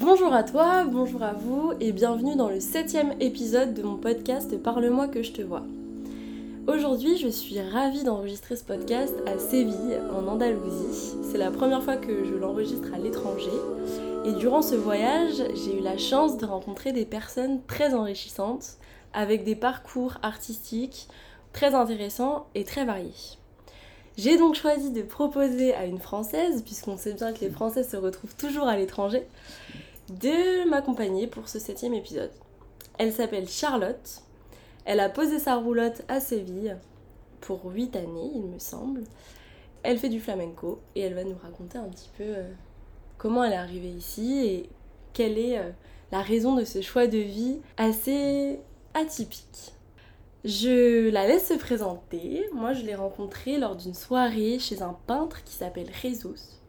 Bonjour à toi, bonjour à vous et bienvenue dans le septième épisode de mon podcast Parle-moi que je te vois. Aujourd'hui, je suis ravie d'enregistrer ce podcast à Séville, en Andalousie. C'est la première fois que je l'enregistre à l'étranger. Et durant ce voyage, j'ai eu la chance de rencontrer des personnes très enrichissantes, avec des parcours artistiques très intéressants et très variés. J'ai donc choisi de proposer à une Française, puisqu'on sait bien que les Français se retrouvent toujours à l'étranger, de m'accompagner pour ce septième épisode. Elle s'appelle Charlotte. Elle a posé sa roulotte à Séville pour 8 années, il me semble. Elle fait du flamenco et elle va nous raconter un petit peu euh, comment elle est arrivée ici et quelle est euh, la raison de ce choix de vie assez atypique. Je la laisse se présenter. Moi, je l'ai rencontrée lors d'une soirée chez un peintre qui s'appelle Jesus.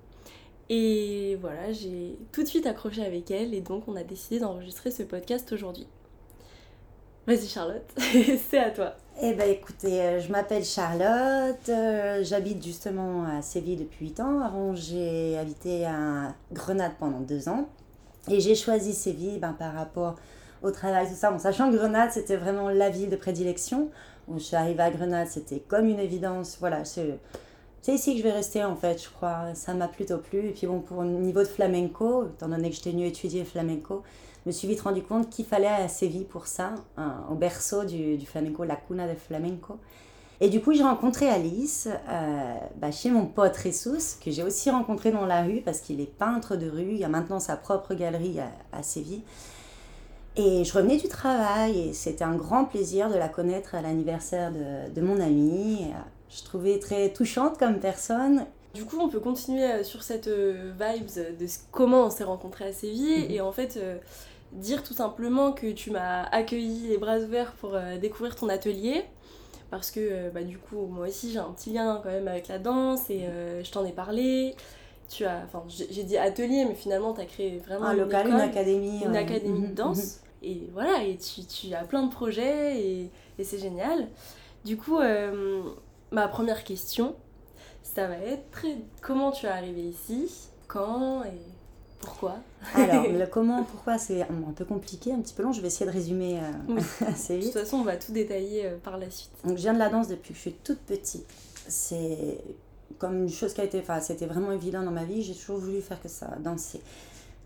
Et voilà, j'ai tout de suite accroché avec elle et donc on a décidé d'enregistrer ce podcast aujourd'hui. Vas-y Charlotte, c'est à toi. Eh ben écoutez, euh, je m'appelle Charlotte, euh, j'habite justement à Séville depuis 8 ans. Avant j'ai habité à Grenade pendant 2 ans. Et j'ai choisi Séville ben, par rapport au travail, tout ça, en sachant que Grenade, c'était vraiment la ville de prédilection. Où je suis arrivée à Grenade, c'était comme une évidence. Voilà, c'est ici que je vais rester en fait, je crois. Ça m'a plutôt plu. Et puis bon, pour le niveau de flamenco, étant donné que j'étais venue étudier flamenco, je me suis vite rendu compte qu'il fallait à Séville pour ça, hein, au berceau du, flamenco, la cuna de flamenco. Et du coup, j'ai rencontré Alice euh, bah, chez mon pote Ressus, que j'ai aussi rencontré dans la rue parce qu'il est peintre de rue. Il a maintenant sa propre galerie à, à Séville. Et je revenais du travail et c'était un grand plaisir de la connaître à l'anniversaire de, de, mon amie. Je trouvais très touchante comme personne. Du coup, on peut continuer euh, sur cette euh, vibes de comment on s'est rencontrés à Séville Mhm. et en fait euh, dire tout simplement que tu m'as accueilli les bras ouverts pour euh, découvrir ton atelier parce que euh, bah, du coup moi aussi j'ai un petit lien quand même avec la danse et euh, je t'en ai parlé. Tu as, enfin j'ai dit atelier mais finalement tu as créé vraiment Un une local, école, une académie. une académie Mhm, de danse. Et voilà, et tu, tu as plein de projets et, et c'est génial. Du coup, ma première question, ça va être très- comment tu es arrivé ici, quand et pourquoi? Alors, le comment, pourquoi, c'est un peu compliqué, un petit peu long. Je vais essayer de résumer euh, Oui. assez De toute vite. façon, on va tout détailler euh, par la suite. Donc, je viens de la danse depuis que je suis toute petite. C'est comme une chose qui a été, enfin, c'était vraiment évident dans ma vie. J'ai toujours voulu faire que ça, danser.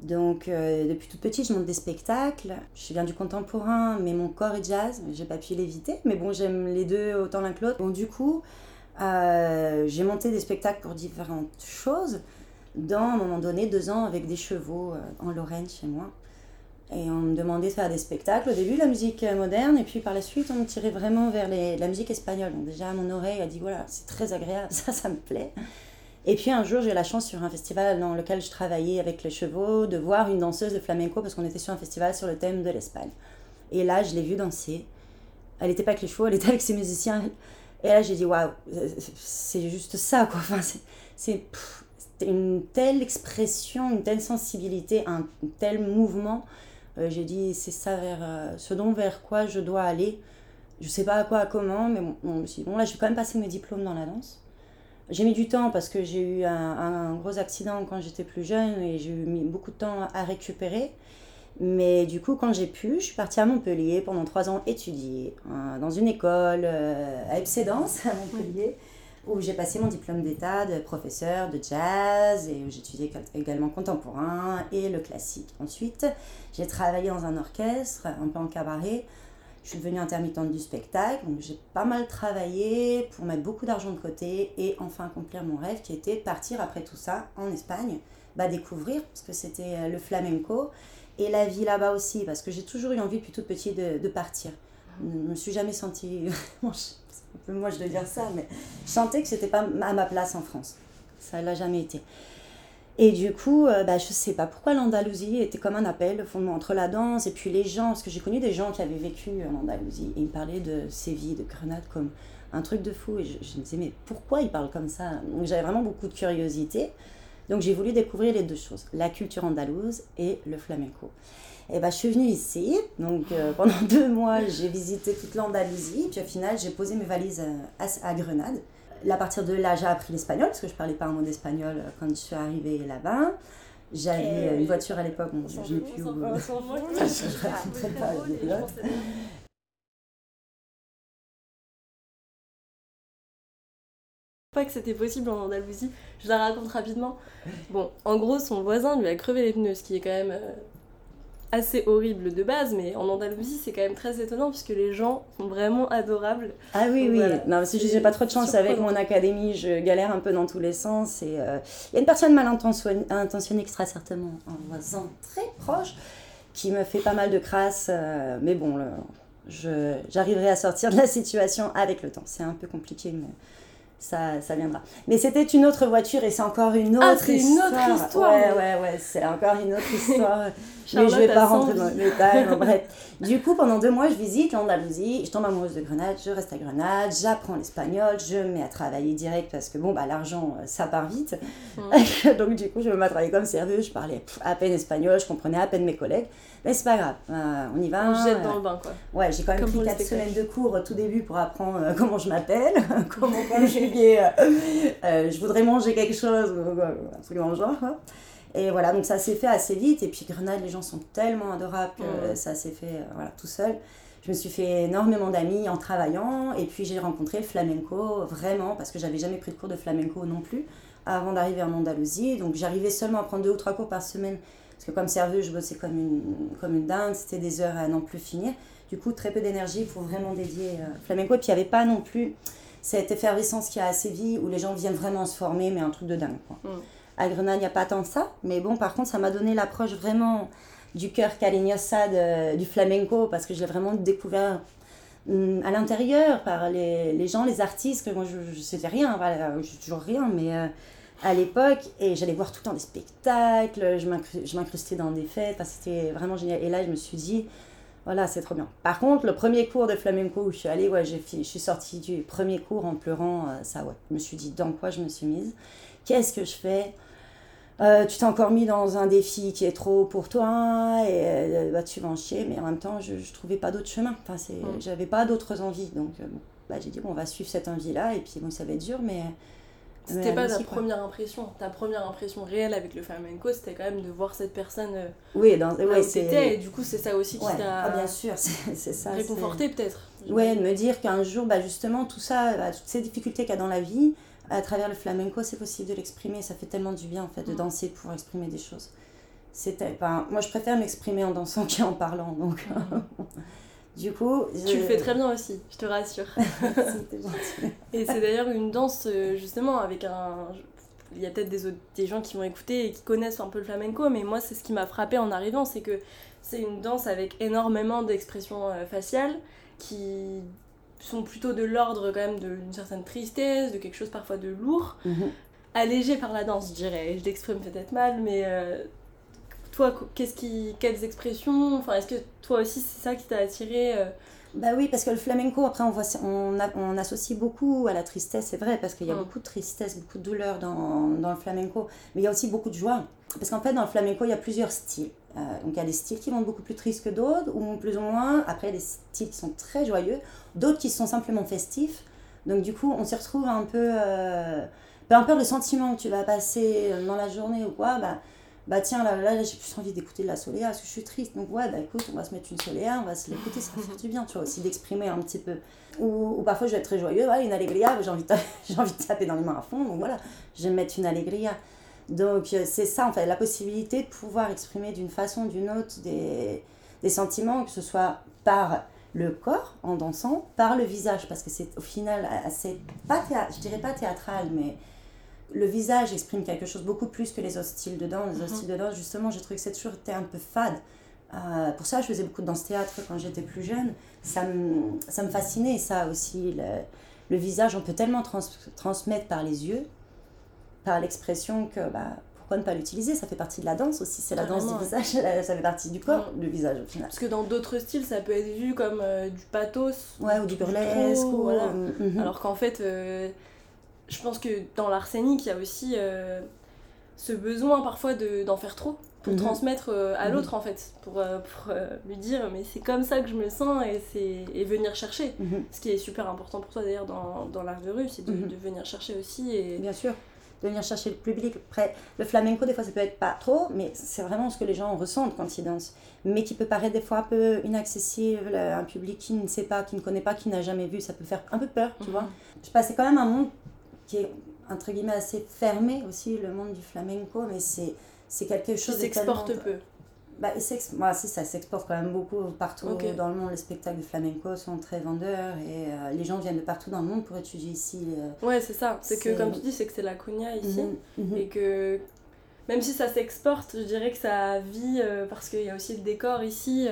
Donc, euh, depuis toute petite, je monte des spectacles. Je viens du contemporain, mais mon corps est jazz. J'ai pas pu l'éviter. Mais bon, j'aime les deux autant l'un que l'autre. Bon, du coup, euh, j'ai monté des spectacles pour différentes choses. Dans, un moment donné, deux ans avec des chevaux euh, en Lorraine chez moi. Et on me demandait de faire des spectacles. Au début, la musique moderne, et puis par la suite, on me tirait vraiment vers la musique espagnole. Donc, déjà, mon oreille a dit voilà, c'est très agréable, ça, ça me plaît. Et puis un jour, j'ai eu la chance sur un festival dans lequel je travaillais avec les chevaux de voir une danseuse de flamenco parce qu'on était sur un festival sur le thème de l'Espagne. Et là, je l'ai vue danser. Elle n'était pas avec les chevaux, elle était avec ses musiciens. Et là, j'ai dit waouh, c'est juste ça quoi. Enfin, c'est- une telle expression, une telle sensibilité, un tel mouvement. Euh, j'ai dit c'est ça vers euh, ce dont vers quoi je dois aller. Je sais pas à quoi, à comment, mais bon, bon, bon là, je vais quand même passer mes diplômes dans la danse. J'ai mis du temps parce que j'ai eu un, gros accident quand j'étais plus jeune et j'ai eu beaucoup de temps à récupérer. Mais du coup, quand j'ai pu, je suis partie à Montpellier pendant trois ans étudier euh, dans une école euh, à Epsédance, à Montpellier, où j'ai passé mon diplôme d'état de professeur de jazz et où j'étudiais également contemporain et le classique. Ensuite, j'ai travaillé dans un orchestre, un peu en cabaret. Je suis devenue intermittente du spectacle, donc j'ai pas mal travaillé pour mettre beaucoup d'argent de côté et enfin accomplir mon rêve qui était de partir après tout ça en Espagne, bah, découvrir, parce que c'était euh, le flamenco et la vie là-bas aussi, parce que j'ai toujours eu envie depuis toute petite de, partir. Je ne me suis jamais sentie, bon, je- de dire ça, mais je sentais que c'était pas à ma place en France. Ça l'a jamais été. Et du coup, euh, bah, je sais pas pourquoi l'Andalousie était comme un appel, le fondement entre la danse et puis les gens, parce que j'ai connu des gens qui avaient vécu en Andalousie et ils parlaient de Séville, de Grenade comme un truc de fou. Et je, me disais, mais pourquoi ils parlent comme ça? Donc j'avais vraiment beaucoup de curiosité. Donc j'ai voulu découvrir les deux choses, la culture andalouse et le flamenco. Et bah, je suis venue ici, donc euh, pendant deux mois j'ai visité toute l'Andalousie, puis au final j'ai posé mes valises à- à Grenade. À partir de là, j'ai appris l'espagnol, parce que je parlais pas un mot d'espagnol euh, quand je suis arrivée là-bas. J'avais une voiture à l'époque, bon, je n'ai plus où. Je raconterai pas l'anecdote. pas que c'était possible en Andalousie. Je la raconte rapidement. Bon, en gros, son voisin lui a crevé les pneus, ce qui est quand même euh, assez horrible de base, mais en Andalousie, c'est quand même très étonnant puisque les gens sont vraiment adorables. Ah oui, oui. Non, si j'ai pas trop de chance avec mon académie, je galère un peu dans tous les sens. Et euh, il y a une personne mal intentionnée, qui sera certainement un voisin très proche, qui me fait pas mal de crasse. Euh, mais bon, j'arriverai à sortir de la situation avec le temps. C'est un peu compliqué, mais ça, ça viendra. Mais c'était une autre voiture et c'est encore une ah, autre, histoire. une autre histoire. Ouais, ouais, ouais, c'est encore une autre histoire. Mais je vais pas rentrer dans les détails. bref. Du coup, pendant deux mois, je visite l'Andalousie, je tombe amoureuse de Grenade, je reste à Grenade, j'apprends l'espagnol, je me mets à travailler direct parce que bon, bah, l'argent, ça part vite. Mm. Donc, du coup, je me mets à travailler comme serveuse, je parlais à peine espagnol, je comprenais à peine mes collègues. Mais c'est pas grave, euh, on y va. On jette dans le bain, quoi. Ouais, j'ai quand même pris 4 semaines de cours au tout début pour apprendre euh, comment je m'appelle, comment conjuguer, euh, je voudrais manger quelque chose, un truc dans le genre. Et voilà, donc ça s'est fait assez vite. Et puis Grenade, les gens sont tellement adorables que ça s'est fait voilà, tout seul. Je me suis fait énormément d'amis en travaillant. Et puis j'ai rencontré le flamenco, vraiment, parce que j'avais jamais pris de cours de flamenco non plus, avant d'arriver en Andalousie. Donc j'arrivais seulement à prendre deux ou trois cours par semaine parce que comme serveuse, je bossais comme une, comme une dingue, c'était des heures à n'en plus finir. Du coup, très peu d'énergie pour vraiment dédier euh, flamenco. Et puis, il n'y avait pas non plus cette effervescence qui a à Séville où les gens viennent vraiment se former, mais un truc de dingue. Quoi. Mm. À Grenade, il n'y a pas tant ça. Mais bon, par contre, ça m'a donné l'approche vraiment du cœur cariñosa du flamenco parce que je l'ai vraiment découvert mm, à l'intérieur par les, les, gens, les artistes, que moi je ne sais rien, voilà, je toujours rien, mais euh, à l'époque et j'allais voir tout le temps des spectacles, je m'incrustais dans des fêtes, c'était vraiment génial. Et là, je me suis dit, voilà, c'est trop bien. Par contre, le premier cours de flamenco où je suis allée, ouais, je suis sortie du premier cours en pleurant, euh, ça. Je me suis dit, dans quoi je me suis mise? Qu'est-ce que je fais? Euh, tu t'es encore mis dans un défi qui est trop pour toi et euh, bah, tu vas en chier, mais en même temps, je ne trouvais pas d'autre chemin. Enfin, mm. J'avais pas d'autres envies. Donc, bah, j'ai dit, bon, on va suivre cette envie-là et puis bon, ça va être dur, mais c'était pas ta première impression. Ta première impression réelle avec le flamenco, c'était quand même de voir cette personne euh, oui, dans, ouais, c'était et du coup, c'est ça aussi qui t'a ah, bien sûr, c'est ça. Réconforté peut-être. Oui, de me dire qu'un jour, bah, justement, tout ça, bah, toutes ces difficultés qu'il y a dans la vie, à travers le flamenco, c'est possible de l'exprimer. Ça fait tellement du bien, en fait, de mm. danser pour exprimer des choses. C'était, moi, je préfère m'exprimer en dansant qu'en parlant, donc... Mm. Du coup, tu le fais très bien aussi, je te rassure. et c'est d'ailleurs une danse euh, justement avec un. Il y a peut-être des, des gens qui vont écouter et qui connaissent un peu le flamenco, mais moi c'est ce qui m'a frappé en arrivant, c'est que c'est une danse avec énormément d'expressions euh, faciales qui sont plutôt de l'ordre quand même d'une certaine tristesse, de quelque chose parfois de lourd, mhm. allégé par la danse, je dirais. Je l'exprime peut-être mal, mais euh, toi, qu'est-ce qui, quelles expressions Enfin, est-ce que toi aussi c'est ça qui t'a attiré euh? Bah oui, parce que le flamenco, après, on, voit, on, on associe beaucoup à la tristesse, c'est vrai, parce qu'il y a mm. beaucoup de tristesse, beaucoup de douleur dans, dans, le flamenco, mais il y a aussi beaucoup de joie. Parce qu'en fait, dans le flamenco, il y a plusieurs styles. Euh, donc, il y a des styles qui vont beaucoup plus tristes que d'autres, ou plus ou moins. Après, il y a des styles qui sont très joyeux, d'autres qui sont simplement festifs. Donc, du coup, on s'y retrouve un peu. Euh, peu importe le sentiment que tu vas passer dans la journée ou quoi, bah bah tiens, là, là, j'ai plus envie d'écouter de la soléa parce que je suis triste. Donc ouais, bah écoute, on va se mettre une soléa, on va se l'écouter, ça fait du bien, tu vois, aussi d'exprimer un petit peu. Ou, parfois je vais être très joyeux, voilà, une allegria, j'ai envie, de envie de taper dans les mains à fond, donc voilà, je vais mettre une allegria. Donc euh, c'est ça en fait, la possibilité de pouvoir exprimer d'une façon ou d'une autre des, des sentiments, que ce soit par le corps en dansant, par le visage, parce que c'est au final assez, pas je dirais pas théâtral, mais le visage exprime quelque chose beaucoup plus que les autres styles de danse. Les autres mhm. styles de danse, justement, j'ai trouvé que cette toujours un peu fade. Euh, pour ça, je faisais beaucoup de danse-théâtre quand j'étais plus jeune. Ça me, ça me fascinait, ça aussi. Le, le visage, on peut tellement transmettre par les yeux, par l'expression, que bah, pourquoi ne pas l'utiliser? Ça fait partie de la danse aussi. C'est la danse du visage, ça fait partie du corps, le visage au final. Parce que dans d'autres styles, ça peut être vu comme euh, du pathos. Ouais, ou du burlesque. Ou, voilà. Mhm. Alors qu'en fait. Euh, je pense que dans l'arsenic, il y a aussi euh, ce besoin parfois d'en faire trop pour mhm. transmettre euh, à mhm. l'autre en fait, pour, euh, pour lui dire mais c'est comme ça que je me sens et, et venir chercher. Ce qui est super important pour toi d'ailleurs dans, dans l'art de rue, c'est de, de, venir chercher aussi. Et, Bien sûr. De venir chercher le public. Après, le flamenco, des fois, ça peut être pas trop, mais c'est vraiment ce que les gens ressentent quand ils dansent. Mais qui peut paraître des fois un peu inaccessible à un public qui ne sait pas, qui ne connaît pas, qui n'a jamais vu. Ça peut faire un peu peur, tu vois. Je passe, c'est quand même un monde qui est, entre guillemets, assez fermé aussi, le monde du flamenco, mais c'est, c'est quelque chose qui s'exporte peu. Bah, bah, si, ça s'exporte quand même beaucoup partout dans le monde. Les spectacles de flamenco sont très vendeurs et euh, les gens viennent de partout dans le monde pour étudier ici. Euh, ouais, c'est ça. C'est que, comme tu dis, c'est que c'est la cogna ici. Mhm, mhm. Et que même si ça s'exporte, je dirais que ça vit euh, parce qu'il y a aussi le décor ici.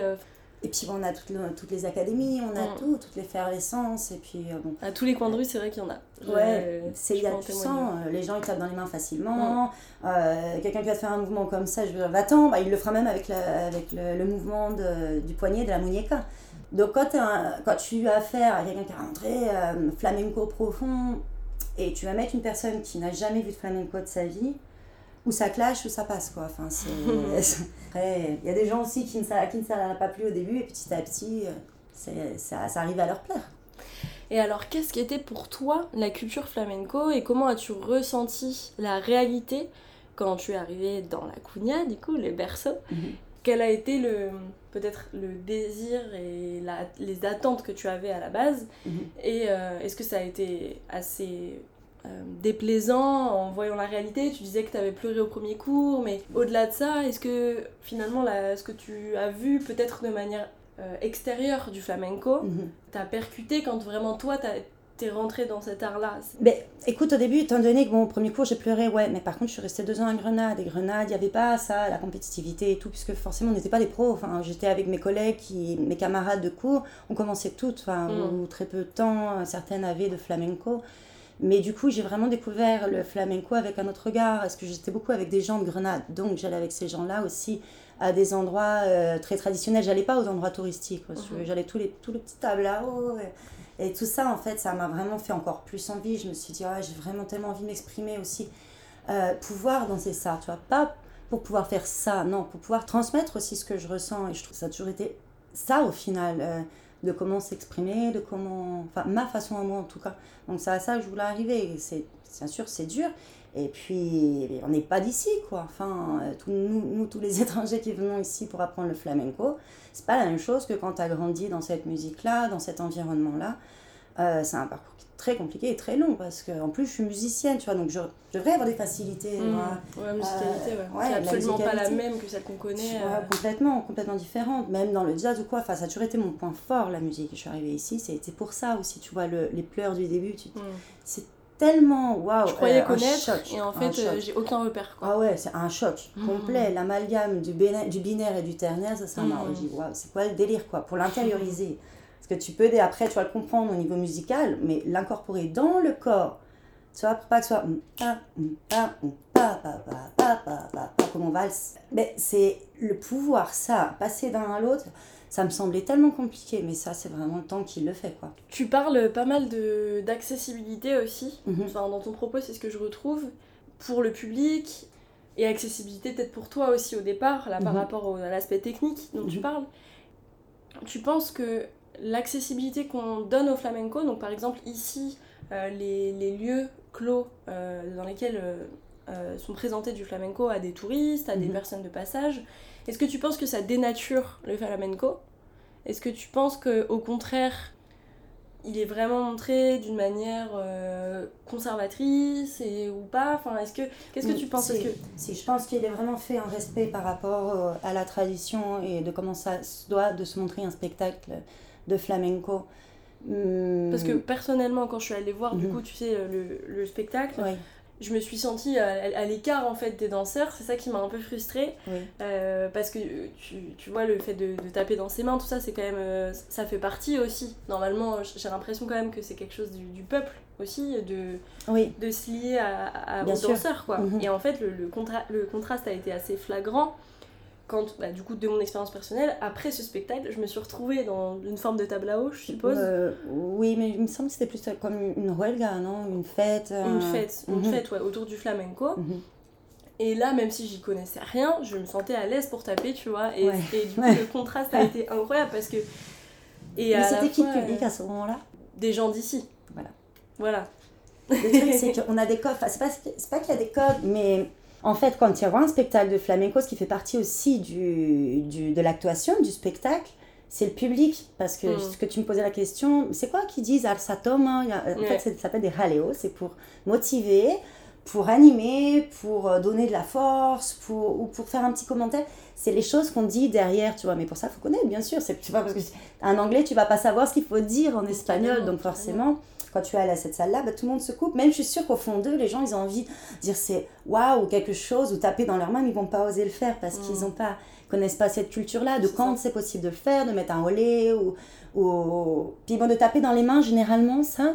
Et puis on a toutes, toutes les académies, on a mm. tout, toutes les effervescences. Et puis, euh, bon. À tous les coins de rue, c'est vrai qu'il y en a. Ouais, c'est, il y a, sens, euh, les gens ils tapent dans les mains facilement. Mm. Euh, quelqu'un qui va te faire un mouvement comme ça, je veux dire, va-t'en, bah, il le fera même avec, avec le, mouvement de, du poignet de la muñeca. Donc quand, quand tu as affaire à quelqu'un qui a rentré flamenco profond et tu vas mettre une personne qui n'a jamais vu de flamenco de sa vie, ou ça clash ou ça passe quoi. Enfin, Après, il y a des gens aussi qui ne, ça, qui ne ça pas plu au début et petit à petit, euh, ça, ça arrive à leur plaire. Et alors, qu'est-ce qui était pour toi la culture flamenco et comment as-tu ressenti la réalité quand tu es arrivé dans la cugna, du coup, le berceau mhm. Quel a été le peut-être le désir et la, les attentes que tu avais à la base? Mhm. Et euh, est-ce que ça a été assez déplaisant en voyant la réalité. Tu disais que tu avais pleuré au premier cours, mais au-delà de ça, est-ce que finalement ce que tu as vu peut-être de manière euh, extérieure du flamenco mhm. t'as percuté quand vraiment toi t'es rentré dans cet art-là? Ben, Écoute, au début, étant donné que au premier cours j'ai pleuré, ouais, mais par contre je suis restée deux ans à Grenade, et Grenade, il n'y avait pas ça, la compétitivité et tout, puisque forcément on n'était pas des pros, enfin, j'étais avec mes collègues, qui, mes camarades de cours, on commençait toutes, enfin, mm. ou très peu de temps, certaines avaient de flamenco. Mais du coup, j'ai vraiment découvert le flamenco avec un autre regard, parce que j'étais beaucoup avec des gens de Grenade. Donc, j'allais avec ces gens-là aussi à des endroits euh, très traditionnels. J'allais pas aux endroits touristiques. Mhm. J'allais tous les, tous les petits tableaux. Et, et, tout ça, en fait, ça m'a vraiment fait encore plus envie. Je me suis dit, j'ai vraiment tellement envie de m'exprimer aussi. Euh, pouvoir danser ça, tu vois. Pas pour pouvoir faire ça, non, pour pouvoir transmettre aussi ce que je ressens. Et je trouve que ça a toujours été ça au final. Euh, de comment s'exprimer, de comment. Enfin, ma façon à moi en tout cas. Donc, c'est à ça que je voulais arriver. C'est, sûr, c'est dur. Et puis, on n'est pas d'ici, quoi. Enfin, euh, nous, nous, tous les étrangers qui venons ici pour apprendre le flamenco, c'est pas la même chose que quand tu as grandi dans cette musique-là, dans cet environnement-là. Euh, c'est un parcours très compliqué et très long parce que en plus je suis musicienne tu vois donc je, devrais avoir des facilités mmh. ouais, musicalité ouais, c'est absolument pas la même que celle qu'on connaît euh. complètement complètement différente même dans le jazz ou quoi enfin ça a toujours été mon point fort la musique je suis arrivée ici c'était pour ça aussi tu vois le, les pleurs du début tu... Mmh. c'est tellement waouh je croyais euh, connaître et en fait j'ai aucun repère quoi. ah ouais c'est un choc mmh. complet l'amalgame du, du binaire et du ternaire ça m'a dit waouh c'est quoi le délire quoi pour l'intérioriser que tu peux, après, tu vas le comprendre au niveau musical, mais l'incorporer dans le corps, tu vois, pour pas que ce soit comme on valse. Mais c'est le pouvoir, ça, passer d'un à l'autre, ça me semblait tellement compliqué, mais ça, c'est vraiment le temps qui le fait, quoi. Tu parles pas mal d'accessibilité aussi. Mhm. enfin, dans ton propos, c'est ce que je retrouve. Pour le public, et accessibilité peut-être pour toi aussi au départ, là, par mhm. rapport à l'aspect technique dont tu mhm. parles. Tu penses que l'accessibilité qu'on donne au flamenco, donc par exemple ici, euh, les, les, lieux clos euh, dans lesquels euh, sont présentés du flamenco à des touristes, à des mhm. personnes de passage, est-ce que tu penses que ça dénature le flamenco? Est-ce que tu penses qu'au contraire, il est vraiment montré d'une manière conservatrice et, ou pas? Enfin, est-ce que qu'est-ce que tu penses? Si, que... si je pense qu'il est vraiment fait en respect par rapport à la tradition et de comment ça doit de se montrer un spectacle de flamenco. Parce que hmm. personnellement, quand je suis allée voir, du mhm. coup, tu sais, le, le spectacle, je me suis sentie à, l'écart en fait des danseurs. C'est ça qui m'a un peu frustrée. Euh, parce que tu, tu, vois, le fait de, de, taper dans ses mains, tout ça, c'est quand même. Euh, ça fait partie aussi. Normalement, j'ai l'impression quand même que c'est quelque chose du, du, peuple aussi, de, de se lier à, aux danseurs, quoi. Mhm. Et en fait, le, le, le contraste a été assez flagrant quand, bah, du coup, de mon expérience personnelle, après ce spectacle, je me suis retrouvée dans une forme de table à eau, je suppose. Euh, oui, mais il me semble que c'était plus comme une huelga, non? Une fête. Euh, une fête, une mhm. fête, ouais, autour du flamenco. Mhm. Et là, même si j'y connaissais rien, je me sentais à l'aise pour taper, tu vois. Et, du coup, le contraste a été incroyable parce que. Et mais c'était qui le public à ce moment-là? Des gens d'ici. Voilà. Voilà. Le truc, c'est qu'on a des codes. Enfin, c'est pas, pas qu'il y a des codes, mais en fait, quand tu vois un spectacle de flamenco, ce qui fait partie aussi du, du de l'actuation, du spectacle, c'est le public. Parce que Mm. ce que tu me posais la question, c'est quoi qu'ils disent Alsatoma En Ouais. fait, ça s'appelle des jaleo, c'est pour motiver, pour animer, pour euh, donner de la force, pour, ou pour faire un petit commentaire. C'est les choses qu'on dit derrière, tu vois. Mais pour ça, il faut connaître, bien sûr. C'est, tu vois, parce que en anglais, tu vas pas savoir ce qu'il faut dire en espagnol. Donc forcément, quand tu es allé à cette salle-là, bah, tout le monde se coupe. Même je suis sûre qu'au fond d'eux, les gens, ils ont envie de dire c'est waouh ou quelque chose, ou taper dans leurs mains, mais ils vont pas oser le faire parce qu'ils Mm. ont pas connaissent pas cette culture-là, de quand c'est possible de le faire, de mettre un olé ou, ou... Puis bon, de taper dans les mains, généralement, ça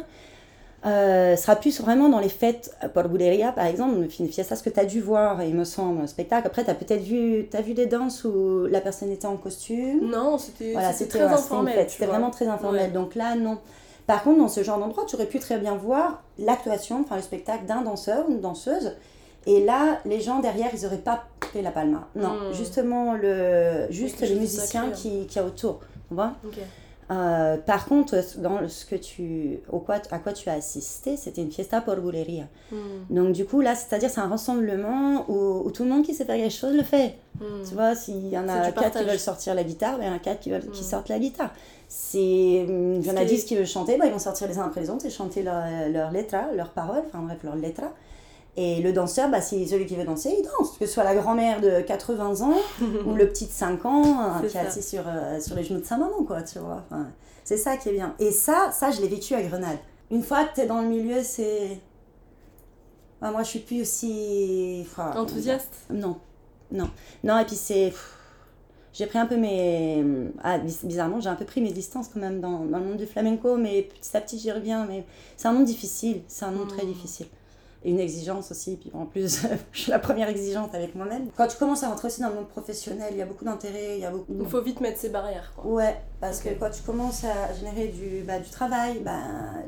euh, sera plus vraiment dans les fêtes pour Buleria, par exemple, une fiesta, ce que tu as dû voir, il me semble, un spectacle. Après, tu as peut-être vu, as vu des danses où la personne était en costume. Non, c'était Voilà, très ouais, informel. C'était vraiment très informel. Ouais. Donc là, non. Par contre, dans ce genre d'endroit, tu aurais pu très bien voir l'actuation, enfin le spectacle d'un danseur ou une danseuse. Et là, les gens derrière, ils n'auraient pas fait la palma. Non, Hmm. justement, le, juste de musiciens sacré, qui, qui a autour. Tu vois. Euh, par contre, dans ce que tu, au quoi, à quoi tu as assisté, c'était une fiesta por bulería. Hmm. Donc du coup, là, c'est-à-dire c'est un rassemblement où, où tout le monde qui sait faire quelque chose le fait. Hmm. Tu vois, s'il y en a quatre qui veulent sortir la guitare, ben, il y en a quatre qui, veulent, qui Mm. sortent la guitare. C'est, il y en a dix qui veulent chanter, ben, ils vont sortir les uns après les autres et chanter leur, leur letra, leurs paroles, enfin bref, leur letra. Et le danseur, bah, c'est celui qui veut danser, il danse. Que ce soit la grand-mère de 80 ans ou le petit de 5 ans C'est qui est assis sur, euh, sur les genoux de sa maman, quoi, tu vois. Enfin, c'est ça qui est bien. Et ça, ça, je l'ai vécu à Grenade. Une fois que tu es dans le milieu, c'est... Ah, moi, je suis plus aussi... enfin, Enthousiaste? Non, non. Non, et puis c'est. J'ai pris un peu mes. Ah, biz- bizarrement, j'ai un peu pris mes distances quand même dans, dans le monde du flamenco, mais petit à petit j'y reviens. Mais c'est un monde difficile, c'est un monde très Mm. difficile. Et une exigence aussi, puis en plus, je suis la première exigeante avec moi-même. Quand tu commences à rentrer aussi dans le monde professionnel, il y a beaucoup d'intérêts, il y a beaucoup. Il faut vite mettre ses barrières. Quoi. Ouais, parce que quand tu commences à générer du, bah, du travail, bah,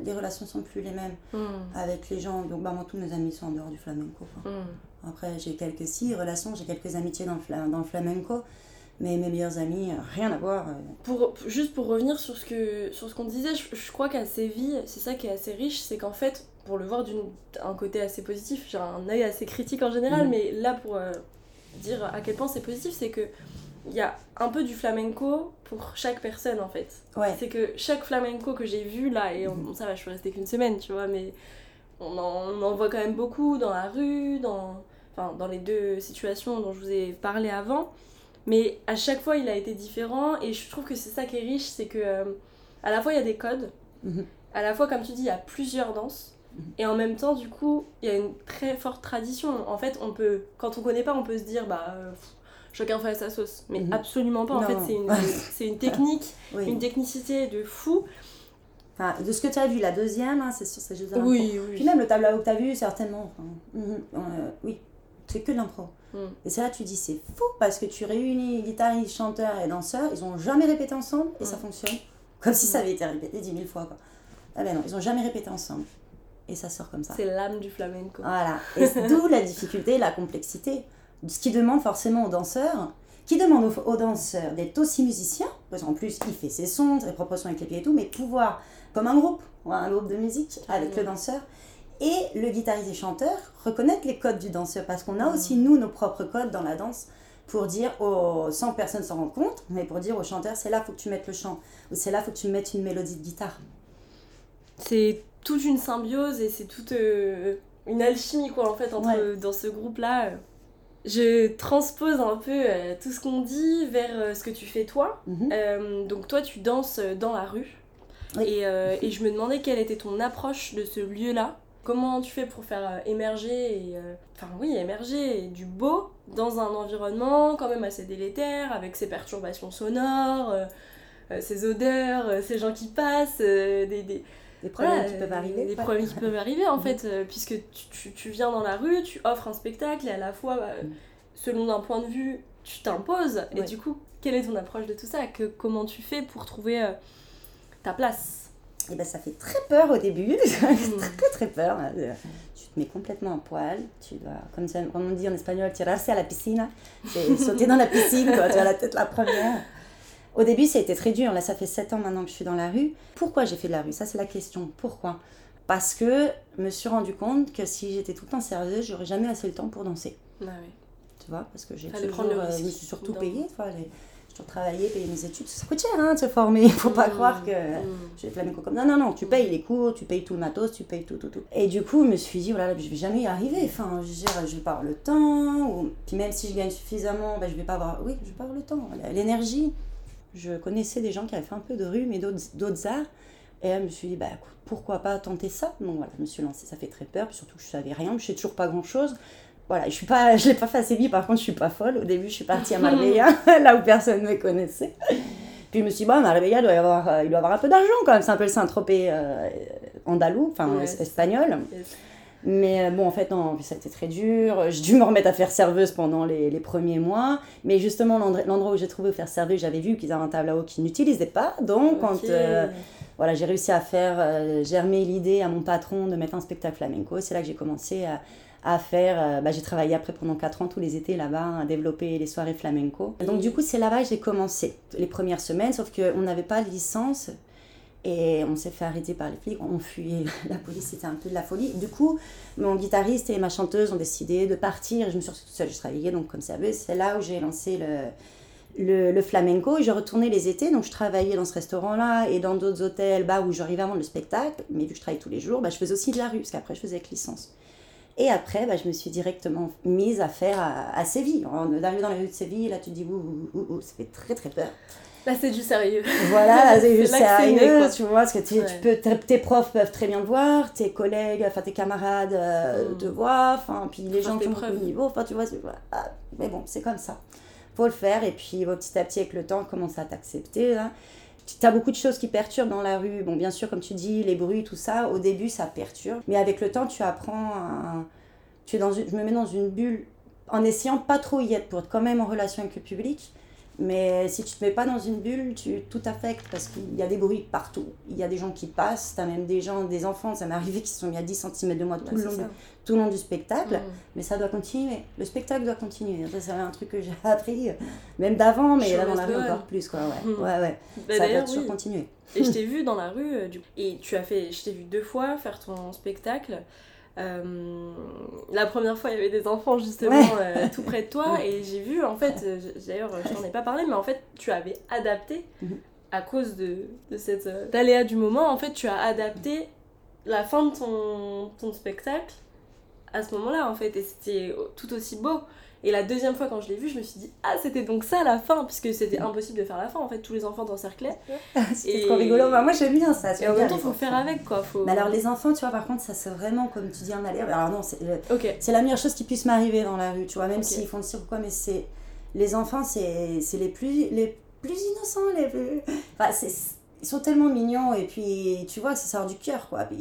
les relations sont plus les mêmes Hmm. avec les gens. Donc, bah, moi, tous mes amis sont en dehors du flamenco. Hmm. Après, j'ai quelques si relations, j'ai quelques amitiés dans le, fla- dans le flamenco, mais mes meilleurs amis, euh, rien à voir. euh. Pour, juste pour revenir sur ce que sur ce qu'on disait, je, je crois qu'à Séville, c'est ça qui est assez riche, c'est qu'en fait, pour le voir d'un côté assez positif, j'ai un œil assez critique en général, Mhm. mais là pour euh, dire à quel point c'est positif, c'est que il y a un peu du flamenco pour chaque personne en fait. Ouais, C'est que chaque flamenco que j'ai vu là, et on- ça va, je suis restée qu'une semaine, tu vois, mais on en, on en voit quand même beaucoup dans la rue, dans, enfin, dans les deux situations dont je vous ai parlé avant. Mais à chaque fois, il a été différent, et je trouve que c'est ça qui est riche, c'est que euh, à la fois il y a des codes, Mhm. à la fois, comme tu dis, il y a plusieurs danses. Et en même temps, du coup, il y a une très forte tradition. En fait, on peut, quand on connaît pas, on peut se dire, bah, euh, chacun fait sa sauce. Mais Mhm. absolument pas. En Non. fait, c'est une, c'est une technique, oui. une technicité de fou. Enfin, de ce que tu as vu, la deuxième, hein, c'est sûr, c'est juste de l'impro. Oui, Puis oui. même le tableau que tu as vu, certainement. enfin, euh, oui, c'est que de l'impro. Mm. Et c'est là que tu dis, c'est fou, parce que tu réunis guitaristes, chanteurs et danseurs, ils ont jamais répété ensemble et ça Mm. fonctionne. Comme si ça Mm. avait été répété dix mille fois. Quoi. Ah ben non, ils ont jamais répété ensemble. Et ça sort comme ça. C'est l'âme du flamenco. Voilà. Et c'est d'où la difficulté, la complexité. Ce qui demande forcément aux danseurs, qui demande aux, aux danseurs d'être aussi musiciens, parce qu'en plus il fait ses sons, ses propres sons avec les pieds et tout, mais pouvoir, comme un groupe, ou un groupe de musique avec le danseur, et le guitariste et chanteur, reconnaître les codes du danseur, parce qu'on a Mhm. aussi nous nos propres codes dans la danse pour dire aux, sans que personne s'en rende compte, mais pour dire au chanteur, c'est là, faut que tu mettes le chant, ou c'est là, faut que tu mettes une mélodie de guitare. C'est toute une symbiose et c'est toute euh, une alchimie, quoi, en fait, entre, dans ce groupe-là. euh. Je transpose un peu euh, tout ce qu'on dit vers euh, ce que tu fais toi. Mhm. Donc toi, tu danses dans la rue. Oui. Et, et je me demandais quelle était ton approche de ce lieu-là. Comment tu fais pour faire émerger, et, enfin oui, émerger du beau dans un environnement quand même assez délétère, avec ses perturbations sonores, ses odeurs, ces gens qui passent, des, des, Des problèmes qui peuvent arriver. Des ouais. problèmes qui peuvent arriver en Mhm. fait, euh, puisque tu, tu, tu viens dans la rue, tu offres un spectacle et à la fois, bah, Mhm. selon un point de vue, tu t'imposes. Et du coup, quelle est ton approche de tout ça? Que, Comment tu fais pour trouver euh, ta place? Et ben ça fait très peur au début, Mhm. très très peur. Euh, Tu te mets complètement à poil, tu dois, comme, ça, comme on dit en espagnol, tirarse à la piscine, c'est sauter dans la piscine, quoi, tu as la tête la première. Au début, ça a été très dur, là ça fait 7 ans maintenant que je suis dans la rue. Pourquoi j'ai fait de la rue? Ça c'est la question, pourquoi? Parce que je me suis rendu compte que si j'étais tout le temps sérieuse, j'aurais jamais assez le temps pour danser. Ah oui. Tu vois, parce que j'ai toujours, euh, je me suis surtout payée. les- J'ai toujours travaillé, payé mes études. Ça coûte cher hein, de se former. Il faut pas Mm, croire que mm. je fais flamenco comme Non, non, non. Tu payes les cours, tu payes tout le matos, tu payes tout, tout, tout. Et du coup, je me suis dit, voilà, je vais jamais y arriver. Enfin, je veux je vais pas avoir le temps. Ou... Puis même si je gagne suffisamment, ben, je vais pas avoir. Oui, je vais pas avoir le temps. L'énergie. Je connaissais des gens qui avaient fait un peu de rue, mais d'autres arts. Et là, je me suis dit, bah, pourquoi pas tenter ça? Donc voilà, je me suis lancée, ça fait très peur, puis surtout que je savais rien, je sais toujours pas grand chose. Voilà, je suis pas, je l'ai pas vite, par contre, je suis pas folle. Au début, je suis partie à Marbella, là où personne ne me connaissait. Puis je me suis dit, bah, Marbella, doit y avoir, euh, il doit y avoir un peu d'argent quand même, c'est un peu le Saint-Tropez euh, andalou, enfin Ouais, es- espagnol. Yes. Mais euh, bon, en fait, non, ça a été très dur. J'ai dû me remettre à faire serveuse pendant les, les premiers mois. Mais justement, l'endroit où j'ai trouvé où faire serveuse, j'avais vu qu'ils avaient un tableau qu'ils n'utilisaient pas. Donc, quand euh, voilà, j'ai réussi à faire euh, germer l'idée à mon patron de mettre un spectacle flamenco, c'est là que j'ai commencé à, à faire. euh, bah, j'ai travaillé après pendant 4 ans tous les étés là-bas à développer les soirées flamenco. Donc, du coup, c'est là-bas que j'ai commencé les premières semaines, sauf qu'on n'avait pas de licence. Et on s'est fait arrêter par les flics, on fuyait la police, c'était un peu de la folie. Du coup, mon guitariste et ma chanteuse ont décidé de partir je me suis retrouvée toute seule. Je travaillais donc comme serveuse. C'est là où j'ai lancé le, le, flamenco et je retournais les étés. Donc je travaillais dans ce restaurant-là et dans d'autres hôtels bah, où j'arrivais vendre le spectacle. Mais vu que je travaillais tous les jours, bah, je faisais aussi de la rue parce qu'après je faisais avec licence. Et après, bah, je me suis directement mise à faire à, Séville. D'arriver dans la rue de Séville, là tu te dis ouh, ouh, ouh, ouh, ça fait très très peur. Là, c'est du sérieux. Voilà, là c'est né, sérieux, tu vois, parce que tu, Ouais. tu peux, tes, profs peuvent très bien te voir, tes collègues, enfin tes camarades euh, Mm. te voient, enfin, puis les gens qui ont de niveau, enfin, tu vois. Ah, mais bon, c'est comme ça. Faut le faire, et puis petit à petit, avec le temps, on commence à t'accepter, là. Tu as beaucoup de choses qui perturbent dans la rue. Bon, bien sûr, comme tu dis, les bruits, tout ça, au début, ça perturbe. Mais avec le temps, tu apprends à... Tu es dans une... Je me mets dans une bulle en essayant pas trop y être pour être quand même en relation avec le public. Mais si tu te mets pas dans une bulle, tu tout affecte parce qu'il y a des bruits partout. Il y a des gens qui passent, tu as même des gens, des enfants, ça m'est arrivé qui se sont mis à 10 cm de moi tout, le long, du- tout le long du spectacle. Mm. Mais ça doit continuer. Le spectacle doit continuer. Ça, c'est un truc que j'ai appris, euh, même d'avant, mais Show là dans la must rue go on. encore plus. Quoi, ouais. Mm. ouais. Bah, ça doit toujours oui. continuer. Et je t'ai vu dans la rue, euh, du... et tu as fait, je t'ai vu deux fois faire ton spectacle. Euh, la première fois, il y avait des enfants justement Ouais. euh, tout près de toi, Ouais. et j'ai vu, en fait, euh, d'ailleurs, je t'en ai pas parlé, mais en fait, tu avais adapté, Mhm. à cause de, de cette d'aléa du moment, en fait, tu as adapté la fin de ton, ton spectacle à ce moment-là, en fait, et c'était tout aussi beau. Et la deuxième fois, quand je l'ai vu, je me suis dit, ah, c'était donc ça la fin, puisque c'était impossible de faire la fin, en fait, tous les enfants t'encerclaient. C'était Et- trop rigolo. Bah, moi, j'aime bien ça. Et en même temps, faut faire avec, quoi. Faut... Mais alors, les enfants, tu vois, par contre, ça c'est vraiment, comme tu dis, un alerte. Alors, non, c'est le- Ok. c'est la meilleure chose qui puisse m'arriver dans la rue, tu vois, même Ok. s'ils font le cirque ou quoi, mais c'est. Les enfants, c'est c'est les plus, les plus innocents, les plus. Enfin, c'est- ils sont tellement mignons, et puis, tu vois, ça sort du cœur, quoi. Puis,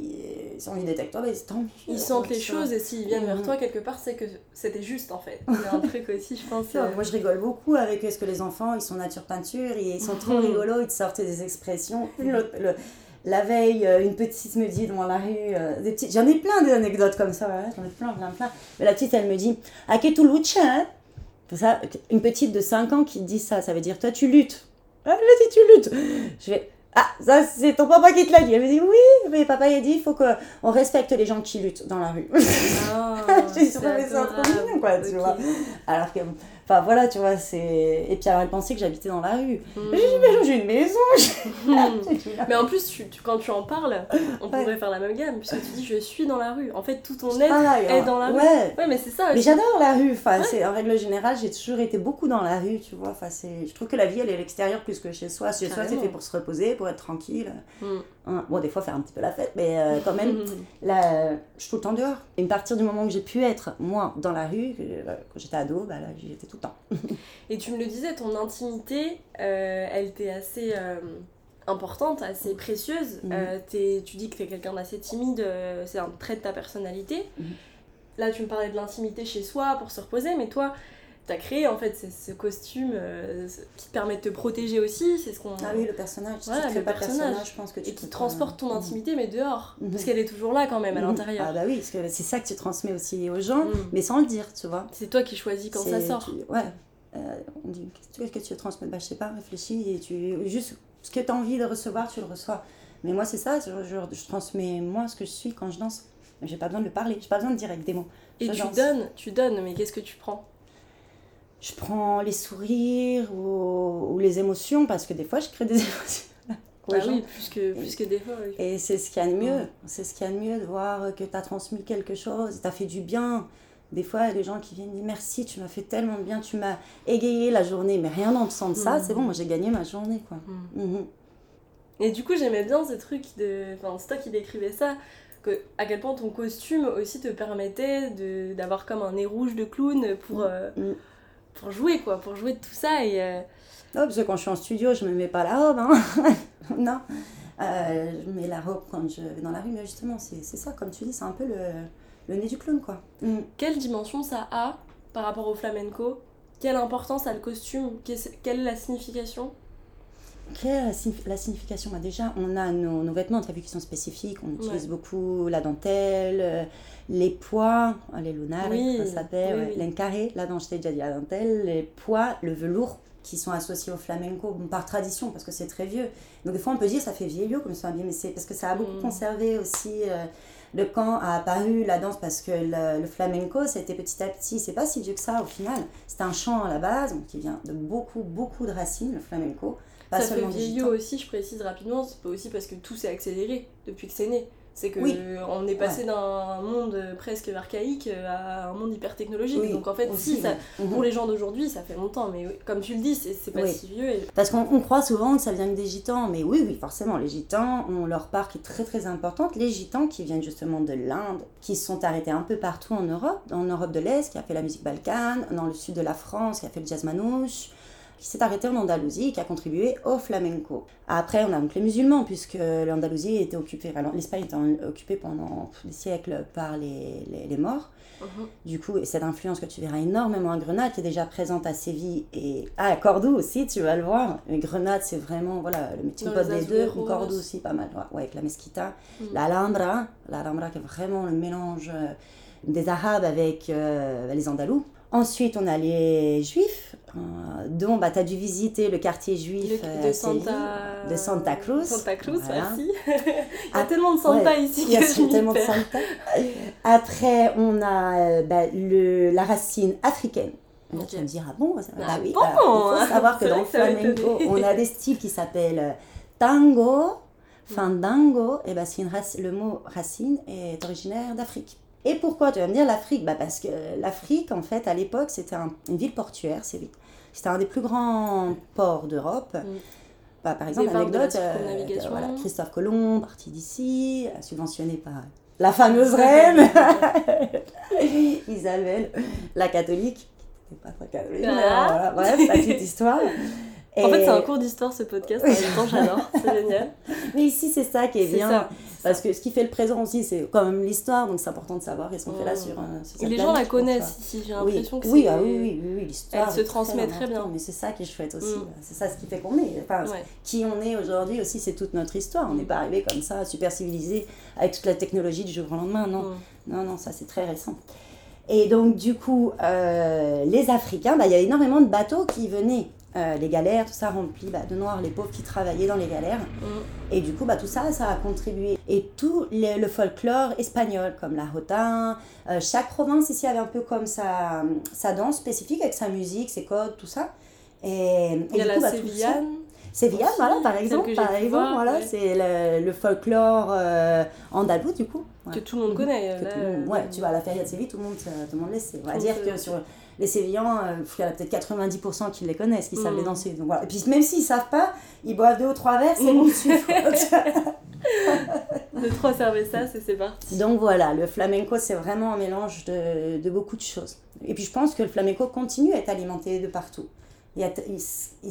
ils ont envie d'être avec toi, mais tant mieux. Ils sentent les vois. choses et s'ils viennent vers toi quelque part, c'est que c'était juste en fait. Il y a un truc aussi, je pense. Euh, Moi, je rigole beaucoup avec eux, parce que les enfants, ils sont nature peinture, ils sont trop Mhm. rigolos, ils te sortent des expressions. Le- la veille, euh, une petite me dit dans la rue, euh, des petites, j'en ai plein d'anecdotes comme ça, j'en ai plein, plein, plein. Mais la petite, elle me dit, à que tu luttes, hein? Ça, une petite de 5 ans qui te dit ça, ça veut dire, toi, tu luttes. Ah, dis, tu luttes. Je vais, ah, ça, c'est ton papa qui te l'a dit. Elle me dit, oui, mais papa, il a dit, il faut qu'on respecte les gens qui luttent dans la rue. Je dis, mais c'est trop mignon, quoi, tu vois. Alors que, enfin voilà, tu vois, c'est. Et puis alors, elle pensait que j'habitais dans la rue. Mhm. J'ai dit, mais j'ai une maison. Dit, Mais en plus, tu- tu- quand tu en parles, on Ouais. pourrait faire la même gamme, puisque tu dis je suis dans la rue. En fait, tout ton être Ah, est dans la rue. Ouais. Mais c'est ça Mais j'adore la rue, enfin, Ouais. c'est, en règle générale, j'ai toujours été beaucoup dans la rue, tu vois. Enfin, c'est, je trouve que la vie, elle est à l'extérieur plus que chez soi. Chez soi, c'est fait pour se reposer, pour être tranquille. Mhm. Hein, Bon, des fois, faire un petit peu la fête, mais euh, quand même, là, euh, je suis tout le temps dehors. Et à partir du moment où j'ai pu être, moi, dans la rue, que, euh, quand j'étais ado, bah là, j'y étais tout le temps. Et tu me le disais, ton intimité, euh, elle était assez importante, assez précieuse. T'es- tu dis que tu es quelqu'un d'assez timide, c'est un trait de ta personnalité. Mhm. Là, tu me parlais de l'intimité chez soi pour se reposer, mais toi, tu as créé en fait ce, costume euh, qui te permet de te protéger aussi. C'est ce qu'on. Ah oui, le personnage, Voilà, tu le pas personnage. personnage, je pense que tu Et qui transporte ton intimité, mais dehors. Mhm. Parce qu'elle est toujours là quand même, à Mhm. l'intérieur. Ah bah oui, parce que c'est ça que tu transmets aussi aux gens, Mhm. mais sans le dire, tu vois. C'est toi qui choisis quand ça sort. tu- ouais. Euh, on dit, qu'est-ce que tu veux transmettes Bah je sais pas, réfléchis et tu... Juste ce que tu as envie de recevoir, tu le reçois. Mais moi, c'est ça, je, je- je transmets moi ce que je suis quand je danse. J'ai pas besoin de le parler, j'ai pas besoin de dire avec des mots. Et tu donnes, tu donnes, mais qu'est-ce que tu prends? Je prends les sourires ou, ou les émotions, parce que des fois, je crée des émotions. Ah oui, plus que, plus que des fois. oui. Et c'est ce qu'il y a de mieux. Ouais. C'est ce qu'il y a de mieux de voir que tu as transmis quelque chose, tu as fait du bien. Des fois, il y a des gens qui viennent dire merci, tu m'as fait tellement de bien, tu m'as égayé la journée. Mais rien le sens de ça, Mhm. c'est bon, moi j'ai gagné ma journée. quoi. Mm. Mhm. Et du coup, j'aimais bien ce truc de. Enfin, c'est toi qui décrivais ça. Que, à quel point ton costume aussi te permettait d'avoir comme un nez rouge de clown pour, euh, Mm. Pour jouer, quoi. Pour jouer de tout ça. Et. euh, Non, parce que quand je suis en studio, je me mets pas la robe. Hein. non. Euh, je mets la robe quand je vais dans la rue, mais justement, c'est ça, comme tu dis, c'est un peu le, le nez du clown, quoi. Mhm. quelle dimension ça a par rapport au flamenco? Quelle importance a le costume? Quelle est la signification? Quelle est la, signif- la signification bah Déjà, on a nos, nos vêtements, tu as vu, qui sont spécifiques. On utilise Ouais. beaucoup la dentelle, euh, les pois, euh, les lunares, Oui, ça s'appelle, oui, ouais, oui. l'encarré, là, je t'ai déjà dit la dentelle, les pois, le velours, qui sont associés au flamenco bon, par tradition, parce que c'est très vieux. Donc, des fois, on peut dire ça fait vieillot comme ça, mais c'est parce que ça a beaucoup Mm. conservé aussi. euh, le quand a apparu la danse parce que le, le flamenco c'était petit à petit c'est pas si vieux que ça au final c'est un chant à la base donc, qui vient de beaucoup beaucoup de racines le flamenco pas Ça fait vieillot aussi, je précise rapidement, c'est pas aussi parce que tout s'est accéléré depuis que c'est né. C'est que Oui. on est passé d'un monde presque archaïque à un monde hyper technologique. Oui, Donc en fait, aussi, si, ça, oui. Mhm. pour les gens d'aujourd'hui, ça fait longtemps. Mais comme tu le dis, c'est pas si vieux. Et... Parce qu'on on croit souvent que ça vient que des gitans, mais oui, oui, forcément, les gitans ont leur part qui est très très importante. Les gitans qui viennent justement de l'Inde, qui se sont arrêtés un peu partout en Europe, en Europe de l'Est, qui a fait la musique balkane, dans le sud de la France, qui a fait le jazz manouche, qui s'est arrêté en Andalousie et qui a contribué au flamenco. Après, on a donc les musulmans, puisque l'Andalousie était occupée, l'Espagne était occupée pendant des siècles par les, les, les morts. Mhm. Du coup, et cette influence que tu verras énormément à Grenade, qui est déjà présente à Séville et à Cordoue aussi, tu vas le voir. Mais Grenade, c'est vraiment voilà, le Dans pot des deux. azuleros. Cordoue aussi, pas mal, ouais, ouais, avec la mesquita. Mhm. La Alhambra, la Alhambra qui est vraiment le mélange euh, des Arabes avec euh, les Andalous. Ensuite, on a les Juifs, euh, dont bah, tu as dû visiter le quartier juif Le- euh, de Séville, Santa... de Santa Cruz. Santa Cruz, Voilà. merci. Il y a Ah, tellement de Santa ouais, ici Il y a que tellement de. Santa. Après, on a euh, bah, le, la racine africaine. Là, tu vas me dire, ah bon Bah Ah oui, bon alors, il faut savoir que dans que flamenco, on a des styles qui s'appellent tango, fandango, et bah, c'est une rac- le mot racine est originaire d'Afrique. Et pourquoi tu vas me dire l'Afrique? Bah, Parce que l'Afrique, en fait, à l'époque, c'était un- une ville portuaire, Séville. C'était un des plus grands ports d'Europe. Mm. Bah, par exemple, anecdote, euh, voilà, Christophe Colomb, parti d'ici, euh, subventionné par la fameuse reine Isabelle, la catholique. qui n'était pas très catholique, Ah. voilà, bref, la petite histoire. En fait, c'est un cours d'histoire ce podcast, en même temps, j'adore, c'est génial. Mais ici, c'est ça qui est, C'est bien. Parce que ce qui fait le présent aussi, c'est quand même l'histoire, donc c'est important de savoir qu'est-ce qu'on fait là Mm. sur, euh, sur les gens la connaissent ici, j'ai l'impression que oui, ah oui, oui, oui, oui, l'histoire. Elle se transmet très bien. Mais c'est ça qui est chouette aussi. Mm. C'est ça ce qui fait qu'on est. Enfin, qui on est aujourd'hui aussi, c'est toute notre histoire. On n'est pas arrivé comme ça, super civilisé, avec toute la technologie du jour au lendemain. Non, Mm. non, non, ça c'est très récent. Et donc, du coup, euh, les Africains, bah, il y a énormément de bateaux qui venaient. Euh, les galères, tout ça rempli bah, de noirs, les pauvres qui travaillaient dans les galères. Mm. Et du coup, bah, tout ça, ça a contribué. Et tout les- le folklore espagnol, comme la jota, euh, chaque province ici avait un peu comme sa, sa danse spécifique, avec sa musique, ses codes, tout ça. Et, et Il y a du la coup, bah, tout ça- Sévillane. Sévillane, voilà, par exemple. Par exemple, voir, voilà, ouais. c'est le, le folklore euh, andalou, du coup. que tout le monde connaît. Là, tout le monde- ouais, tu vois, à la feria de Séville, tout le monde, tout le monde sait. On va dire que sur les Sévillans, euh, il y en a peut-être 90% qui les connaissent, qui savent Mm. les danser. Donc, voilà. Et puis même s'ils savent pas, ils boivent deux ou trois verres, c'est bon, tu De trois cervezas, et c'est parti. Donc voilà, le flamenco, c'est vraiment un mélange de, de beaucoup de choses. Et puis je pense que le flamenco continue à être alimenté de partout. Il, y a il,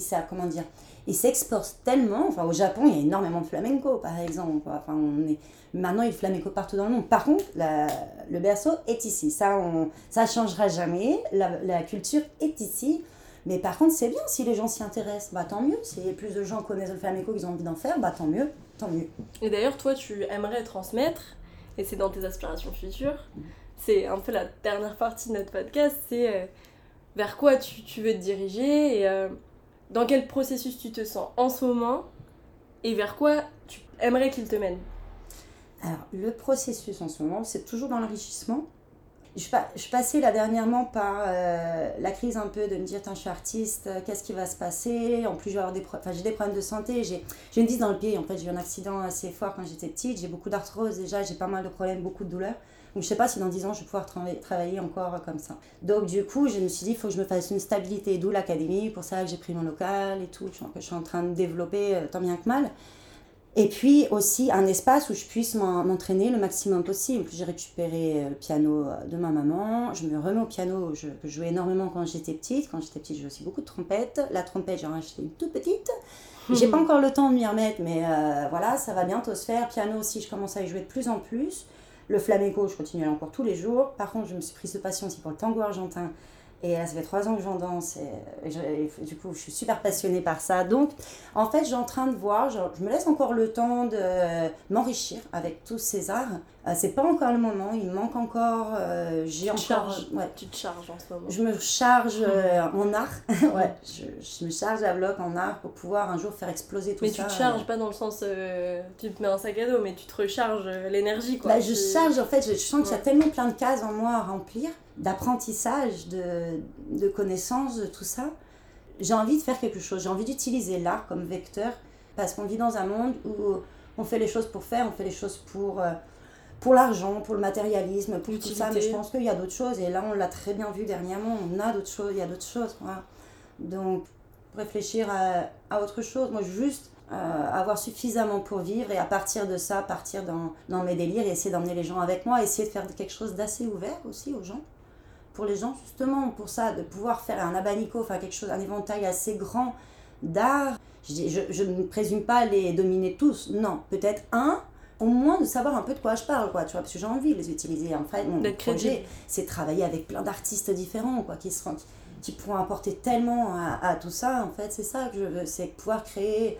s'a- comment dire, il s'exporte tellement. Enfin, au Japon, il y a énormément de flamenco, par exemple. Enfin, on est, maintenant, il y a flamenco partout dans le monde. Par contre, le berceau est ici. Ça, on, ça changera jamais. La, culture est ici. Mais par contre, c'est bien si les gens s'y intéressent. Bah, tant mieux. Si plus de gens connaissent le flamenco, qu'ils ont envie d'en faire, bah, tant mieux. Tant mieux. Et d'ailleurs, toi, tu aimerais transmettre, et c'est dans tes aspirations futures, c'est un peu la dernière partie de notre podcast, c'est euh, vers quoi tu, veux te diriger et euh, dans quel processus tu te sens en ce moment et vers quoi tu aimerais qu'il te mène? Alors, le processus en ce moment, c'est toujours dans l'enrichissement. Je, je passais là dernièrement par euh, la crise un peu de me dire, je suis artiste, euh, qu'est-ce qui va se passer? En plus, j'ai des, des problèmes de santé, j'ai une vis dans le pied. En fait, j'ai eu un accident assez fort quand j'étais petite, j'ai beaucoup d'arthrose déjà, j'ai pas mal de problèmes, beaucoup de douleurs. Donc je sais pas si dans 10 ans je vais pouvoir travailler encore comme ça. Donc du coup, je me suis dit, il faut que je me fasse une stabilité, d'où l'académie, pour ça que j'ai pris mon local et tout, je suis en train de développer euh, tant bien que mal. Et puis aussi un espace où je puisse m'entraîner le maximum possible. J'ai récupéré euh, le piano euh, de ma maman, je me remets au piano, je, jouais énormément quand j'étais petite. Quand j'étais petite, je jouais aussi beaucoup de trompette. La trompette, j'en ai acheté une toute petite. J'ai pas encore le temps de m'y remettre, mais voilà, ça va bientôt se faire. Piano aussi, je commence à y jouer de plus en plus. Le flamenco, je continue encore tous les jours. Par contre, je me suis prise de passion aussi pour le tango argentin. Et là, ça fait trois ans que j'en danse. Et, du coup, je suis super passionnée par ça. Donc, en fait, j'ai en train de voir, je, me laisse encore le temps de m'enrichir avec tous ces arts. Euh, c'est pas encore le moment, il manque encore. Euh, j'ai encore. ouais. Tu te charges en ce moment. Je me charge euh, en art. ouais, je, je, me charge à bloc en art pour pouvoir un jour faire exploser tout mais ça. Mais tu te charges pas dans le sens. tu te mets un sac à dos, mais tu te recharges l'énergie, quoi. Bah, je charge, en fait, je sens qu'il y a tellement plein de cases en moi à remplir d'apprentissage, de, de connaissances, de tout ça. J'ai envie de faire quelque chose, j'ai envie d'utiliser l'art comme vecteur, parce qu'on vit dans un monde où on fait les choses pour faire, on fait les choses pour, euh, pour l'argent, pour le matérialisme, pour tout ça, mais je pense qu'il y a d'autres choses, et là on l'a très bien vu dernièrement, on a d'autres choses, il y a d'autres choses. Donc, réfléchir à, à, autre chose, moi juste euh, avoir suffisamment pour vivre, et à partir de ça, partir dans, dans mes délires, et essayer d'emmener les gens avec moi, essayer de faire quelque chose d'assez ouvert aussi aux gens pour les gens, justement, pour ça, de pouvoir faire un abanico, enfin quelque chose, un éventail assez grand d'art. Je, je, je, ne présume pas les dominer tous, non, peut-être un, au moins de savoir un peu de quoi je parle, quoi, tu vois, parce que j'ai envie de les utiliser. En fait, mon projet, c'est travailler avec plein d'artistes différents, quoi, qui, seront, qui, pourront apporter tellement à, à tout ça, en fait, c'est ça que je veux, c'est pouvoir créer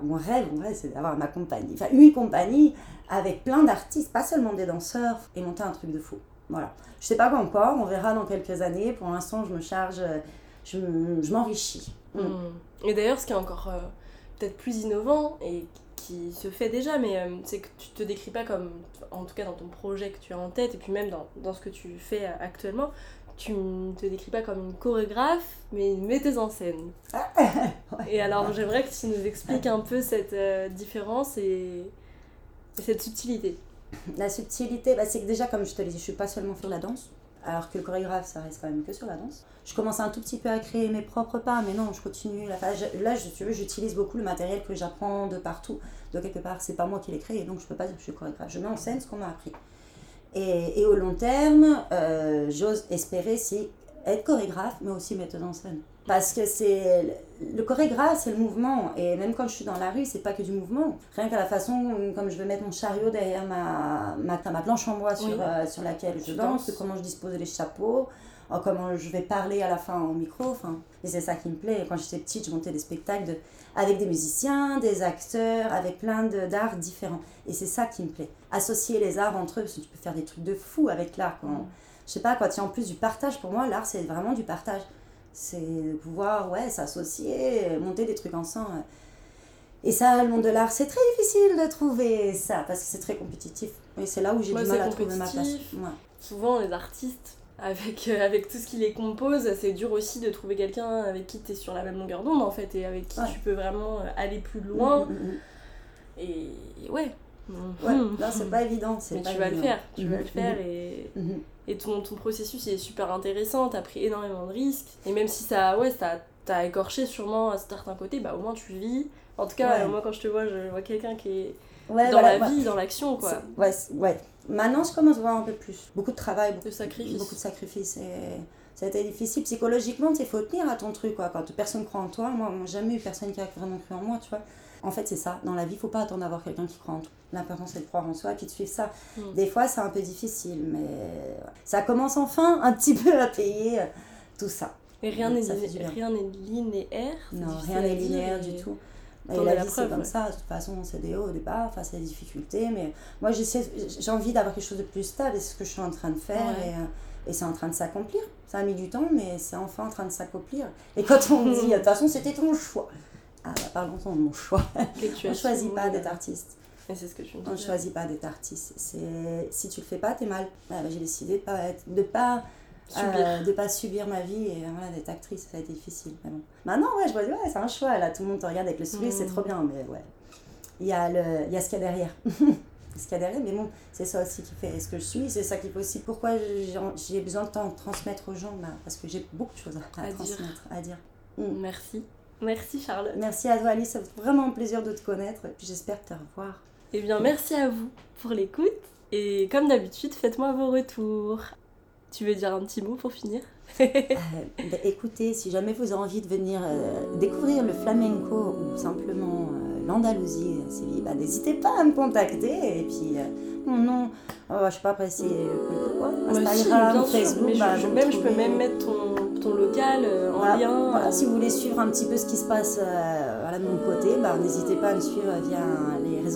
mon rêve, mon rêve, c'est d'avoir ma compagnie, enfin une compagnie avec plein d'artistes, pas seulement des danseurs, et monter un truc de fou. Voilà. Je sais pas quoi encore, on verra dans quelques années. Pour l'instant, je me charge, je, je m'enrichis. Mm. Mm. Et d'ailleurs, ce qui est encore euh, peut-être plus innovant et qui se fait déjà, mais euh, c'est que tu te décris pas comme, en tout cas dans ton projet que tu as en tête, et puis même dans, dans ce que tu fais actuellement, tu ne te décris pas comme une chorégraphe, mais une metteuse en scène. Et alors, j'aimerais que tu nous expliques un peu cette euh, différence et cette subtilité. La subtilité, bah, c'est que déjà, comme je te l'ai dit, je suis pas seulement sur la danse, alors que le chorégraphe, ça reste quand même que sur la danse. Je commence un tout petit peu à créer mes propres pas, mais non, je continue. Là, là j'utilise beaucoup le matériel que j'apprends de partout. De quelque part, c'est pas moi qui l'ai créé, donc je peux pas dire que je suis chorégraphe. Je mets en scène ce qu'on m'a appris. Et, au long terme, euh, j'ose espérer si être chorégraphe, mais aussi metteuse en scène. Parce que c'est le chorégraphe, c'est le mouvement. Et même quand je suis dans la rue, c'est pas que du mouvement. Rien qu'à la façon comme je vais mettre mon chariot derrière ma, ma, ma planche en bois sur, euh, sur laquelle je danse, comment je dispose les chapeaux, comment je vais parler à la fin au micro. Enfin, et c'est ça qui me plaît. Quand j'étais petite, je montais des spectacles de, avec des musiciens, des acteurs, avec plein d'arts différents. Et c'est ça qui me plaît. Associer les arts entre eux, parce que tu peux faire des trucs de fou avec l'art. Quand, je sais pas, y a en plus du partage, pour moi, l'art, c'est vraiment du partage. C'est pouvoir, ouais, s'associer, monter des trucs ensemble. Et ça, le monde de l'art, c'est très difficile de trouver ça, parce que c'est très compétitif. Et c'est là où j'ai du mal à trouver ma place. Souvent, les artistes, avec, euh, avec tout ce qui les compose, c'est dur aussi de trouver quelqu'un avec qui tu es sur la même longueur d'onde, en fait, et avec qui tu peux vraiment euh, aller plus loin. Mm, mm, mm, et ouais, Ouais, là c'est pas évident. Mais tu vas le faire, tu vas le faire et, et ton, ton processus est super intéressant, t'as pris énormément de risques. Et même si ça, ouais, ça t'a écorché sûrement à certains côtés, bah au moins tu vis. En tout cas, moi quand je te vois, je vois quelqu'un qui est dans la vie, dans l'action quoi. Ouais, ouais. Maintenant je commence à voir un peu plus. Beaucoup de travail, beaucoup de sacrifices. Beaucoup de sacrifices et ça a été difficile psychologiquement, il faut tenir à ton truc quoi. Quand personne croit en toi, moi, moi jamais eu personne qui a vraiment cru en moi, tu vois. En fait, c'est ça. Dans la vie, il faut pas attendre d'avoir quelqu'un qui croit en toi. L'important, c'est de croire en soi et puis de suivre ça. Mm. Des fois, c'est un peu difficile, mais ça commence enfin un petit peu à payer euh, tout ça. Et rien n'est linéaire Non, rien n'est linéaire du tout. Et la, vie, c'est comme ça. De toute façon, c'est des hauts, des bas, face à des difficultés. Mais moi, j'ai envie d'avoir quelque chose de plus stable. C'est ce que je suis en train de faire. Et, euh, et c'est en train de s'accomplir. Ça a mis du temps, mais c'est enfin en train de s'accomplir. Et quand on me dit, de toute façon, c'était ton choix Ah, bah, parlons de mon choix. que tu On ne choisit pas euh, d'être artiste. Et c'est ce que tu me On ne choisit pas d'être artiste. C'est si tu le fais pas, t'es mal. Bah, j'ai décidé de pas être- de pas Subir. euh, de pas subir ma vie et voilà d'être actrice. Ça a été difficile. Mais bon. Maintenant, ouais, je dis ouais, c'est un choix. Là, tout le monde te regarde avec le sourire, c'est Mm. trop bien. Mais ouais, il y a le, il y a ce qu'il y a derrière. ce qu'il y a derrière. Mais bon, c'est ça aussi qui fait ce que je suis. C'est ça qui fait aussi pourquoi j'ai j'ai besoin de t'en transmettre aux gens. bah, parce que j'ai beaucoup de choses à, à À dire. transmettre, à dire. Merci. Merci Charlotte. Merci à toi, Alice. Ça fait vraiment un plaisir de te connaître. Et puis j'espère te revoir. Eh bien, merci à vous pour l'écoute. Et comme d'habitude, faites-moi vos retours. Tu veux dire un petit mot pour finir? Euh, bah, écoutez, si jamais vous avez envie de venir euh, découvrir le flamenco ou simplement euh, l'Andalousie à Séville, bah, n'hésitez pas à me contacter. Et puis, euh, mon nom, oh, je sais pas après c'est euh, quoi, Bah si, Instagram, sûr. Facebook. Bah, je- même, je peux même mettre ton, ton local euh, en Voilà, lien. voilà, euh, si vous voulez suivre un petit peu ce qui se passe euh, voilà, de mon côté, bah, n'hésitez pas à me suivre via les réseaux